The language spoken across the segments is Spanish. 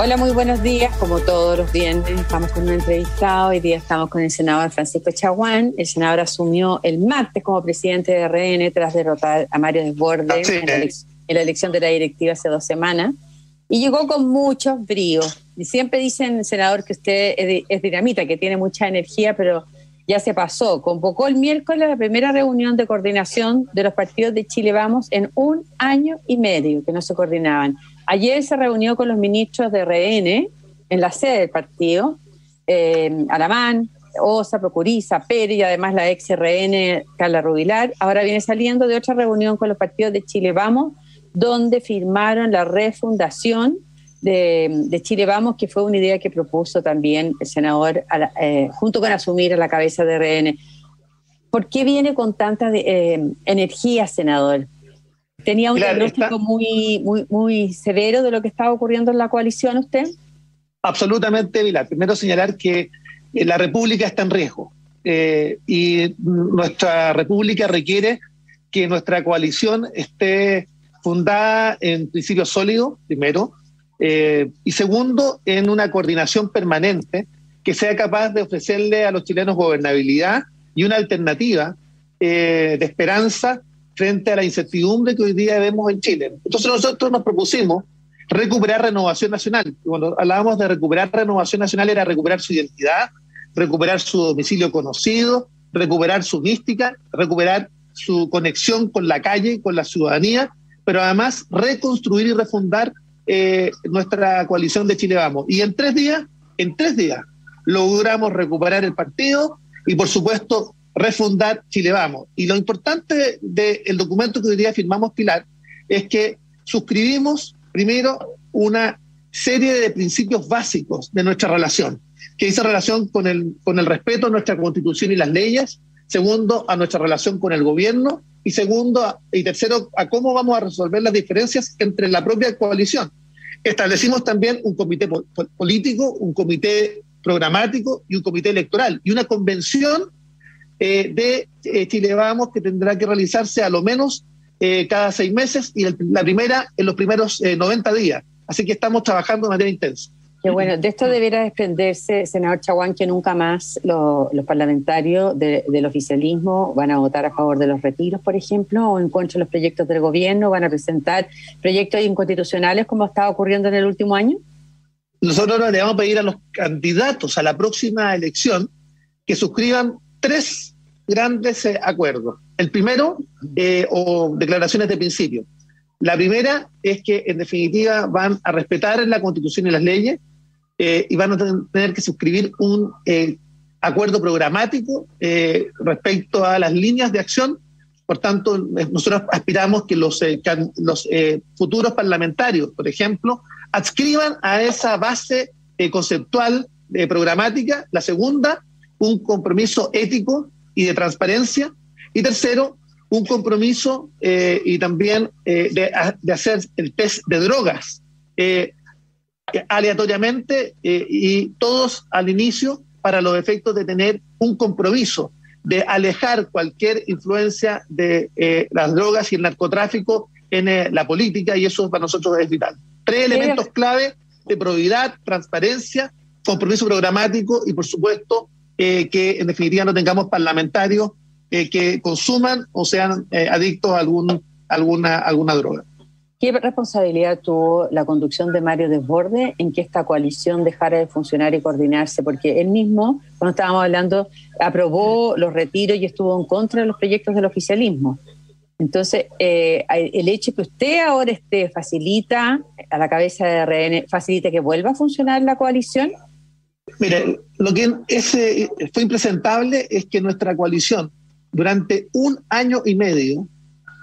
Hola, muy buenos días. Como todos los viernes, estamos con un entrevistado. Hoy día estamos con el senador Francisco Chaguán. El senador asumió el martes como presidente de RN tras derrotar a Mario Desbordes en, la elección de la directiva hace dos semanas. Y llegó con muchos bríos. Y siempre dicen, senador, que usted es dinamita, que tiene mucha energía, pero ya se pasó. Convocó el miércoles la primera reunión de coordinación de los partidos de Chile Vamos en un año y medio que no se coordinaban. Ayer se reunió con los ministros de RN en la sede del partido, eh, Alamán, Osa, Procuriza, Pérez y además la ex RN, Carla Rubilar. Ahora viene saliendo de otra reunión con los partidos de Chile Vamos, donde firmaron la refundación de, Chile Vamos, que fue una idea que propuso también el senador eh, junto con asumir a la cabeza de RN. ¿Por qué viene con tanta eh, energía, senador? ¿Tenía un diagnóstico muy, muy, muy severo de lo que estaba ocurriendo en la coalición usted? Absolutamente, Vila. Primero señalar que eh, la República está en riesgo eh, y nuestra República requiere que nuestra coalición esté fundada en principios sólidos, primero, eh, y segundo, en una coordinación permanente que sea capaz de ofrecerle a los chilenos gobernabilidad y una alternativa de esperanza frente a la incertidumbre que hoy día vemos en Chile. Entonces nosotros nos propusimos recuperar renovación nacional. Cuando hablábamos de recuperar renovación nacional era recuperar su identidad, recuperar su domicilio conocido, recuperar su mística, recuperar su conexión con la calle, con la ciudadanía, pero además reconstruir y refundar eh, nuestra coalición de Chile Vamos. Y en tres días, en tres días, logramos recuperar el partido y por supuesto refundar Chile Vamos. Y lo importante del documento que hoy día firmamos, Pilar, es que suscribimos primero una serie de principios básicos de nuestra relación, que dice relación con el, con el respeto a nuestra constitución y las leyes, segundo, a nuestra relación con el gobierno, y segundo, y tercero, a cómo vamos a resolver las diferencias entre la propia coalición. Establecimos también un comité político, un comité programático y un comité electoral, y una convención eh, de eh, Chile Vamos que tendrá que realizarse a lo menos eh, cada seis meses y la primera en los primeros 90 días. Así que estamos trabajando de manera intensa. Qué bueno, de esto deberá desprenderse, senador Chaguán, que nunca más los parlamentarios del oficialismo van a votar a favor de los retiros, por ejemplo, o en contra de los proyectos del gobierno, van a presentar proyectos inconstitucionales como estaba ocurriendo en el último año. Nosotros le vamos a pedir a los candidatos a la próxima elección que suscriban tres grandes eh, acuerdos. El primero, eh, o declaraciones de principio. La primera es que, en definitiva, van a respetar la Constitución y las leyes eh, y van a tener que suscribir un acuerdo programático respecto a las líneas de acción. Por tanto, nosotros aspiramos que los, los futuros parlamentarios, por ejemplo, adscriban a esa base conceptual programática. La segunda, un compromiso ético y de transparencia. Y tercero, un compromiso eh, y también eh, de, hacer el test de drogas eh, aleatoriamente y todos al inicio para los efectos de tener un compromiso de alejar cualquier influencia de las drogas y el narcotráfico en la política y eso para nosotros es vital. Tres elementos clave de probidad, transparencia, compromiso programático y por supuesto eh, que en definitiva no tengamos parlamentarios eh, que consuman o sean eh, adictos a algún, alguna, alguna droga. ¿Qué responsabilidad tuvo la conducción de Mario Desborde en que esta coalición dejara de funcionar y coordinarse? Porque él mismo, cuando estábamos hablando, aprobó los retiros y estuvo en contra de los proyectos del oficialismo. Entonces, el hecho que usted ahora esté facilita a la cabeza de RN, facilita que vuelva a funcionar la coalición. Mire, lo que ese fue impresentable es que nuestra coalición durante un año y medio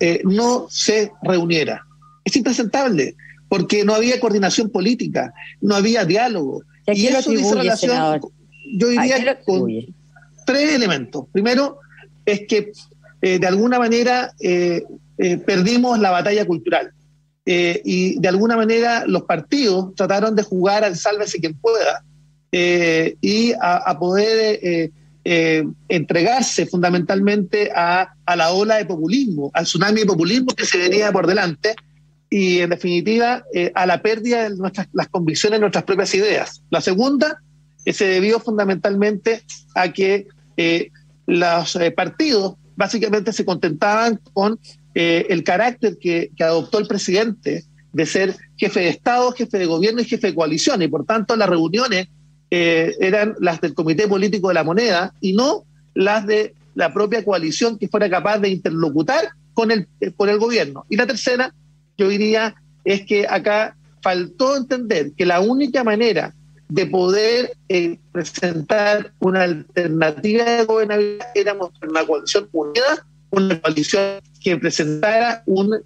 eh, no se reuniera. Es impresentable porque no había coordinación política, no había diálogo. Y, eso dice relación, yo diría, con tres elementos. Primero, es que eh, de alguna manera eh, perdimos la batalla cultural. y de alguna manera los partidos trataron de jugar al sálvese quien pueda, eh, y a, poder eh, eh, entregarse fundamentalmente a, la ola de populismo, al tsunami de populismo que se venía por delante. y en definitiva a la pérdida de nuestras, las convicciones de nuestras propias ideas. La segunda se debió fundamentalmente a que los partidos básicamente se contentaban con el carácter que, que adoptó el presidente de ser jefe de Estado, jefe de gobierno y jefe de coalición. Y por tanto las reuniones eh, eran las del Comité Político de la Moneda y no las de la propia coalición que fuera capaz de interlocutar con el, eh, con el gobierno. Y la tercera, yo diría, es que acá faltó entender que la única manera de poder eh, presentar una alternativa de gobernabilidad era mostrar una coalición unida, una coalición que presentara un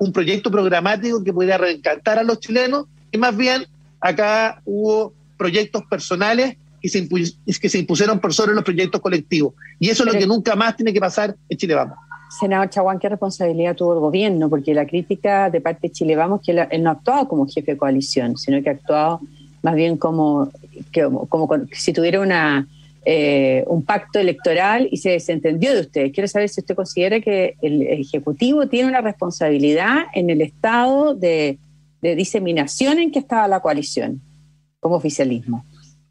un proyecto programático que pudiera reencantar a los chilenos y más bien acá hubo proyectos personales que se, que se impusieron por sobre los proyectos colectivos. Y eso es lo que nunca más tiene que pasar en Chile Vamos. Senador Chaguán, ¿qué responsabilidad tuvo el gobierno? Porque la crítica de parte de Chile Vamos que él, no ha actuado como jefe de coalición, sino que ha actuado más bien como, como, como si tuviera una eh, un pacto electoral y se desentendió de usted. Quiero saber si usted considera que el Ejecutivo tiene una responsabilidad en el estado de, diseminación en que estaba la coalición como oficialismo.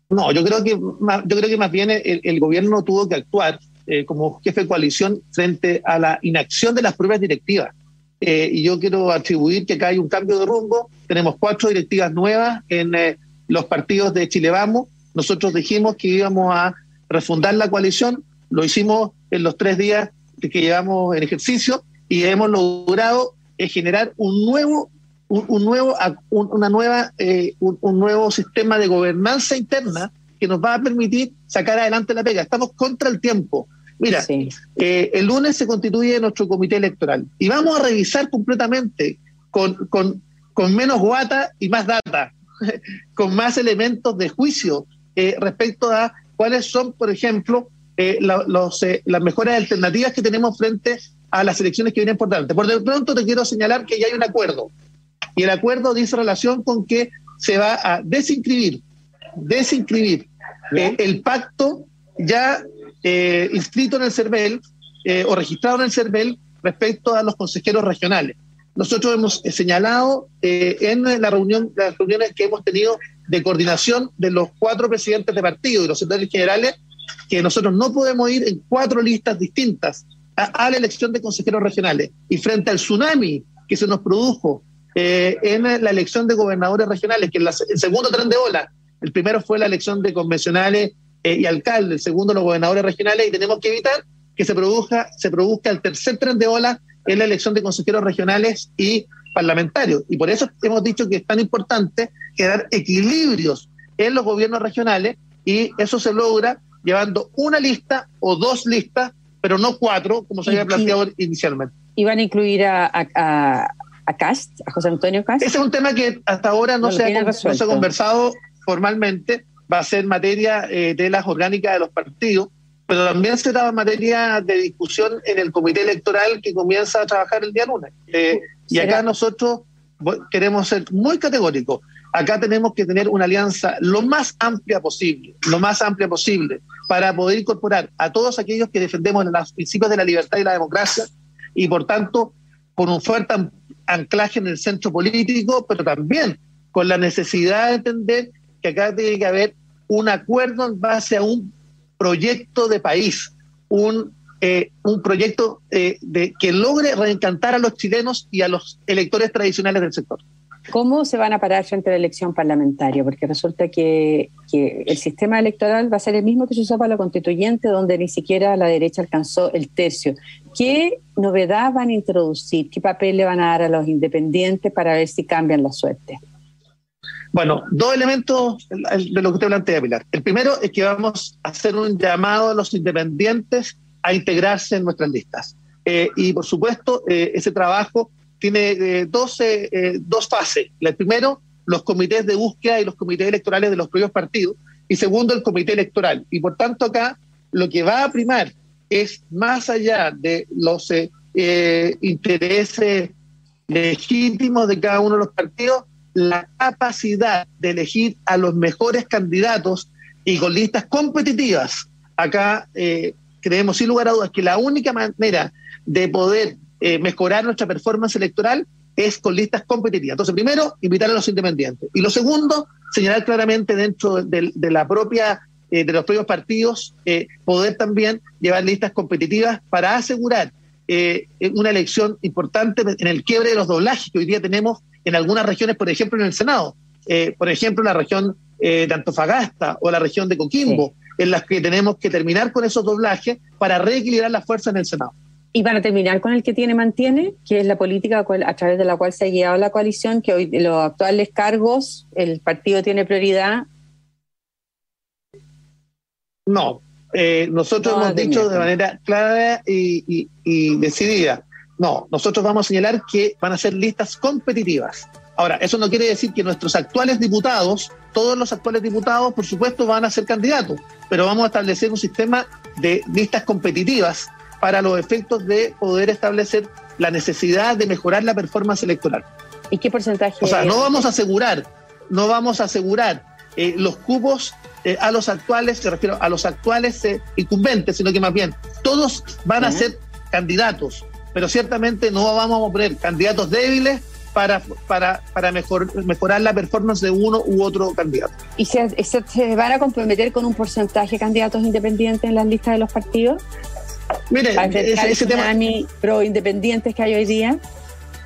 No, yo creo que más, yo creo que más bien el, gobierno tuvo que actuar eh, como jefe de coalición frente a la inacción de las pruebas directivas. Eh, y yo quiero atribuir que acá hay un cambio de rumbo. Tenemos cuatro directivas nuevas en los partidos de Chile Vamos nosotros dijimos que íbamos a refundar la coalición, lo hicimos en los tres días que llevamos en ejercicio y hemos logrado eh, generar un nuevo un, nuevo una nueva eh, un, nuevo sistema de gobernanza interna que nos va a permitir sacar adelante la pega. Estamos contra el tiempo. Mira, eh, el lunes se constituye nuestro comité electoral y vamos a revisar completamente con, con, con menos guata y más data, con más elementos de juicio, eh, respecto a cuáles son, por ejemplo, eh, los, eh, las mejores alternativas que tenemos frente a las elecciones que vienen por delante. Por de pronto te quiero señalar que ya hay un acuerdo y el acuerdo dice relación con que se va a desinscribir, desinscribir el pacto ya inscrito en el CERVEL o registrado en el CERVEL respecto a los consejeros regionales. Nosotros hemos señalado en la reunión, las reuniones que hemos tenido de coordinación de los cuatro presidentes de partido y los secretarios generales que nosotros no podemos ir en cuatro listas distintas a, la elección de consejeros regionales. Y frente al tsunami que se nos produjo eh, en la elección de gobernadores regionales, que es el segundo tren de ola, el primero fue la elección de convencionales eh, y alcaldes, el segundo los gobernadores regionales, y tenemos que evitar que se produzca, se produzca el tercer tren de ola en la elección de consejeros regionales y parlamentarios. Y por eso hemos dicho que es tan importante crear equilibrios en los gobiernos regionales y eso se logra llevando una lista o dos listas, pero no cuatro, como se había planteado inicialmente. ¿Y van a incluir a, a, a, Cast, a José Antonio Cast? Ese es un tema que hasta ahora no, se, ha, no se, ha, conversado formalmente, va a ser materia eh, de las orgánicas de los partidos, pero también será materia de discusión en el comité electoral que comienza a trabajar el día lunes. Eh, y acá nosotros queremos ser muy categóricos. Acá tenemos que tener una alianza lo más amplia posible, lo más amplia posible, para poder incorporar a todos aquellos que defendemos los principios de la libertad y la democracia y, por tanto, con un fuerte anclaje en el centro político, pero también con la necesidad de entender que acá tiene que haber un acuerdo en base a un proyecto de país, un eh, un proyecto eh, de, que logre reencantar a los chilenos y a los electores tradicionales del sector. ¿Cómo se van a parar frente a la elección parlamentaria? Porque resulta que, el sistema electoral va a ser el mismo que se usó para la constituyente, donde ni siquiera la derecha alcanzó el tercio. ¿Qué novedad van a introducir? ¿Qué papel le van a dar a los independientes para ver si cambian la suerte? Bueno, dos elementos de lo que usted plantea, Pilar. El primero es que vamos a hacer un llamado a los independientes a integrarse en nuestras listas. Eh, y por supuesto, eh, ese trabajo tiene eh, dos, dos fases. El primero, los comités de búsqueda y los comités electorales de los propios partidos. Y segundo, el comité electoral. Y por tanto, acá lo que va a primar es más allá de los intereses legítimos de cada uno de los partidos, la capacidad de elegir a los mejores candidatos y con listas competitivas. Acá eh, creemos sin lugar a dudas que la única manera de poder eh, mejorar nuestra performance electoral es con listas competitivas. Entonces, primero, invitar a los independientes. Y lo segundo, señalar claramente dentro de, la propia, eh, de los propios partidos, eh, poder también llevar listas competitivas para asegurar eh, una elección importante en el quiebre de los doblajes que hoy día tenemos en algunas regiones, por ejemplo, en el Senado. por ejemplo, la región de Antofagasta o la región de Coquimbo, en las que tenemos que terminar con esos doblajes para reequilibrar la fuerza en el Senado. Y para terminar con el que tiene mantiene, que es la política a través de la cual se ha guiado la coalición, que hoy los actuales cargos el partido tiene prioridad. No, eh, nosotros hemos dicho de manera clara y, decidida, no, nosotros vamos a señalar que van a ser listas competitivas. Ahora, eso no quiere decir que nuestros actuales diputados, todos los actuales diputados, por supuesto, van a ser candidatos, pero vamos a establecer un sistema de listas competitivas para los efectos de poder establecer la necesidad de mejorar la performance electoral. ¿Y qué porcentaje? O sea, no vamos a asegurar, no vamos a asegurar eh, los cupos eh, a los actuales, se refiero a los actuales eh, incumbentes, sino que más bien todos van a ser candidatos, pero ciertamente no vamos a poner candidatos débiles para, para, para mejor, mejorar la performance de uno u otro candidato. ¿Y se, se, se, van a comprometer con un porcentaje de candidatos independientes en las listas de los partidos? Mire, ese, tema pro independientes que hay hoy día.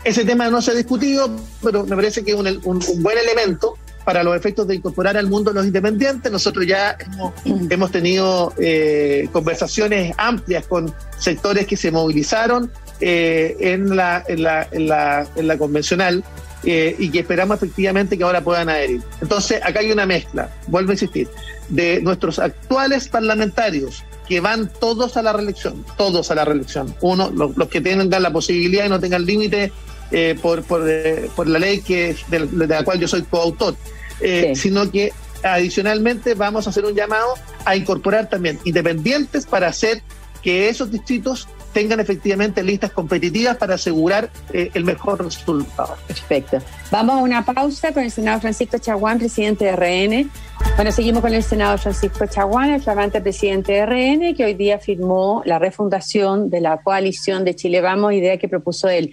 Ese tema no se ha discutido, pero me parece que es un, buen elemento para los efectos de incorporar al mundo los independientes. Nosotros ya hemos, tenido eh, conversaciones amplias con sectores que se movilizaron eh, en, la, en, la, en, la, en la convencional eh, y que esperamos efectivamente que ahora puedan adherir. Entonces, acá hay una mezcla, vuelvo a insistir, de nuestros actuales parlamentarios que van todos a la reelección, todos a la reelección. Uno, los, que tengan la posibilidad y no tengan límite eh, por, por, eh, por, la ley que de, la cual yo soy coautor, eh, sino que adicionalmente vamos a hacer un llamado a incorporar también independientes para hacer que esos distritos tengan efectivamente listas competitivas para asegurar eh, el mejor resultado. Perfecto. Vamos a una pausa con el senador Francisco Chaguán, presidente de RN. Bueno, seguimos con el senador Francisco Chaguán, el flamante presidente de RN, que hoy día firmó la refundación de la coalición de Chile Vamos, idea que propuso él.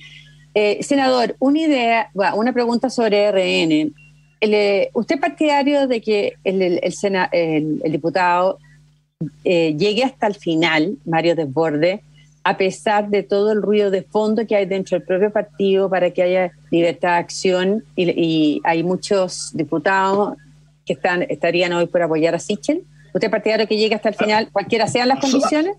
Eh, senador, una idea, una pregunta sobre RN. Eh, ¿Usted es partidario de que el, el, diputado llegue hasta el final, Mario Desborde, a pesar de todo el ruido de fondo que hay dentro del propio partido para que haya libertad de acción y, hay muchos diputados que están estarían hoy por apoyar a Sichel. ¿Usted es partidario que llegue hasta el final, cualquiera sean las condiciones?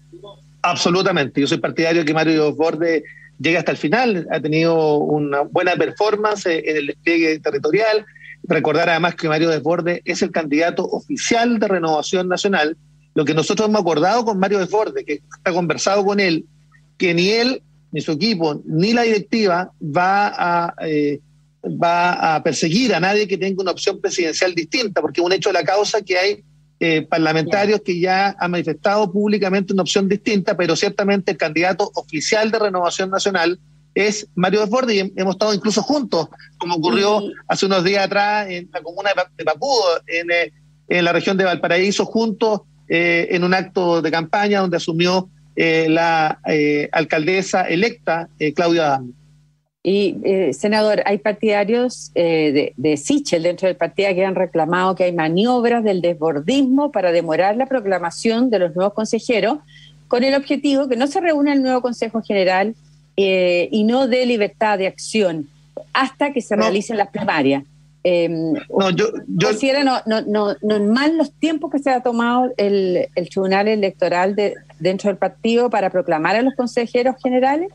Absolutamente. Yo soy partidario que Mario Borde llegue hasta el final. Ha tenido una buena performance en el despliegue territorial. Recordar además que Mario Desborde es el candidato oficial de Renovación Nacional lo que nosotros hemos acordado con Mario Desbordes, que ha conversado con él, que ni él, ni su equipo, ni la directiva va a, eh, va a perseguir a nadie que tenga una opción presidencial distinta, porque es un hecho de la causa que hay eh, parlamentarios que ya han manifestado públicamente una opción distinta, pero ciertamente el candidato oficial de Renovación Nacional es Mario Desbordes y hemos estado incluso juntos, como ocurrió hace unos días atrás en la comuna de Papudo, en, eh, en la región de Valparaíso, juntos eh, en un acto de campaña donde asumió eh, la eh, alcaldesa electa Claudia Adán. Y, senador, hay partidarios de, de Sichel dentro del partido que han reclamado que hay maniobras del desbordismo para demorar la proclamación de los nuevos consejeros, con el objetivo que no se reúna el nuevo Consejo General y no dé libertad de acción hasta que se realicen las primarias. Eh, no, yo, yo no, no, no, normal los tiempos que se ha tomado el, el Tribunal Electoral de, dentro del partido para proclamar a los consejeros generales?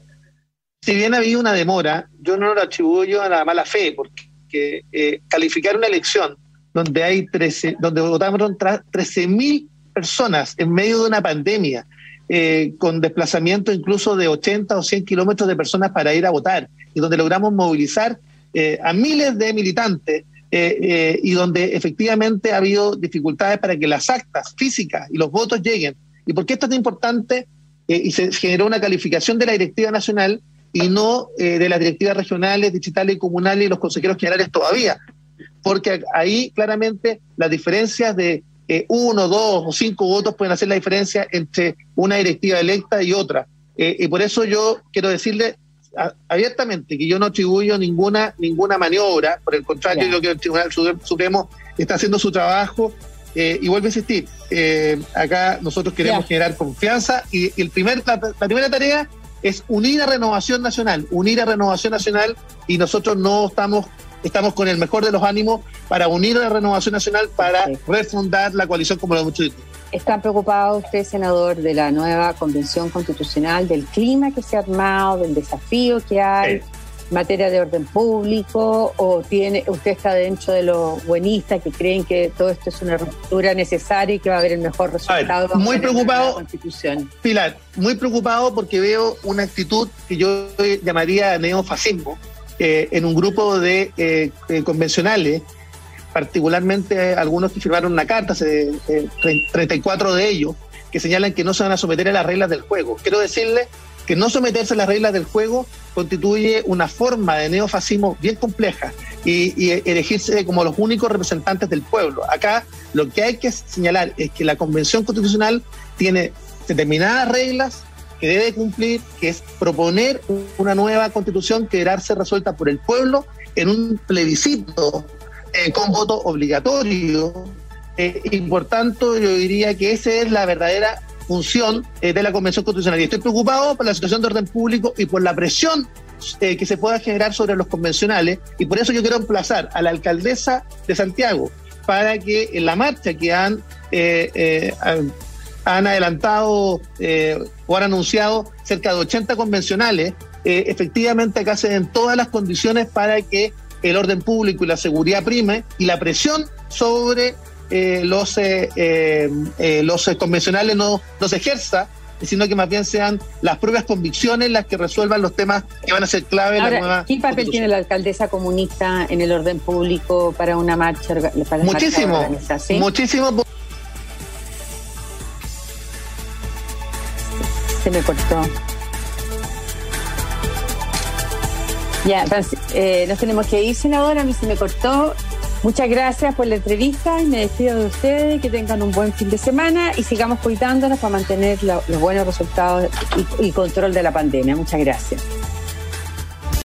Si bien ha habido una demora, yo no lo atribuyo a la mala fe, porque eh, calificar una elección donde hay 13, donde votaron 13 mil personas en medio de una pandemia, eh, con desplazamiento incluso de 80 o 100 kilómetros de personas para ir a votar, y donde logramos movilizar eh, a miles de militantes eh, eh, y donde efectivamente ha habido dificultades para que las actas físicas y los votos lleguen. ¿Y por qué esto es tan importante? y se generó una calificación de la directiva nacional y no de las directivas regionales, digitales y comunales y los consejeros generales todavía. Porque ahí claramente las diferencias de uno, dos o cinco votos pueden hacer la diferencia entre una directiva electa y otra. y por eso yo quiero decirle abiertamente que yo no atribuyo ninguna, ninguna maniobra, por el contrario, yo creo que el Tribunal Supremo está haciendo su trabajo eh, y vuelvo a insistir, eh, acá nosotros queremos generar confianza y, el primer, la, primera tarea es unir a Renovación Nacional, unir a Renovación Nacional y nosotros no estamos, estamos con el mejor de los ánimos para unir a la Renovación Nacional para refundar la coalición como lo hemos dicho. ¿Está preocupado usted, senador, de la nueva convención constitucional, del clima que se ha armado, del desafío que hay? materia de orden público o tiene usted está dentro de los buenistas que creen que todo esto es una ruptura necesaria y que va a haber el mejor resultado muy preocupado constitución. Pilar muy preocupado porque veo una actitud que yo llamaría neofascismo eh, en un grupo de eh, eh, convencionales particularmente algunos que firmaron una carta 34 de ellos que señalan que no se van a someter a las reglas del juego quiero decirle que no someterse a las reglas del juego constituye una forma de neofascismo bien compleja y, elegirse como los únicos representantes del pueblo. Acá lo que hay que señalar es que la Convención Constitucional tiene determinadas reglas que debe cumplir, que es proponer una nueva constitución que deberá ser resuelta por el pueblo en un plebiscito eh, con voto obligatorio. Eh, y por tanto yo diría que esa es la verdadera función eh, de la Convención Constitucional. Y estoy preocupado por la situación de orden público y por la presión que se pueda generar sobre los convencionales. Y por eso yo quiero emplazar a la alcaldesa de Santiago para que en la marcha que han, han adelantado o han anunciado cerca de 80 convencionales, efectivamente acá se den todas las condiciones para que el orden público y la seguridad prime y la presión sobre eh, los, eh, eh, los convencionales no, no se ejerza, sino que más bien sean las propias convicciones las que resuelvan los temas que van a ser clave en la nueva. ¿Qué papel tiene la alcaldesa comunista en el orden público para una marcha? Para muchísimo, muchísimo. Se me cortó. Ya, nos tenemos que ir, senadora. A mí se me cortó. Muchas gracias por la entrevista y me despido de ustedes. Que tengan un buen fin de semana y sigamos cuidándonos para mantener los buenos resultados y control de la pandemia. Muchas gracias.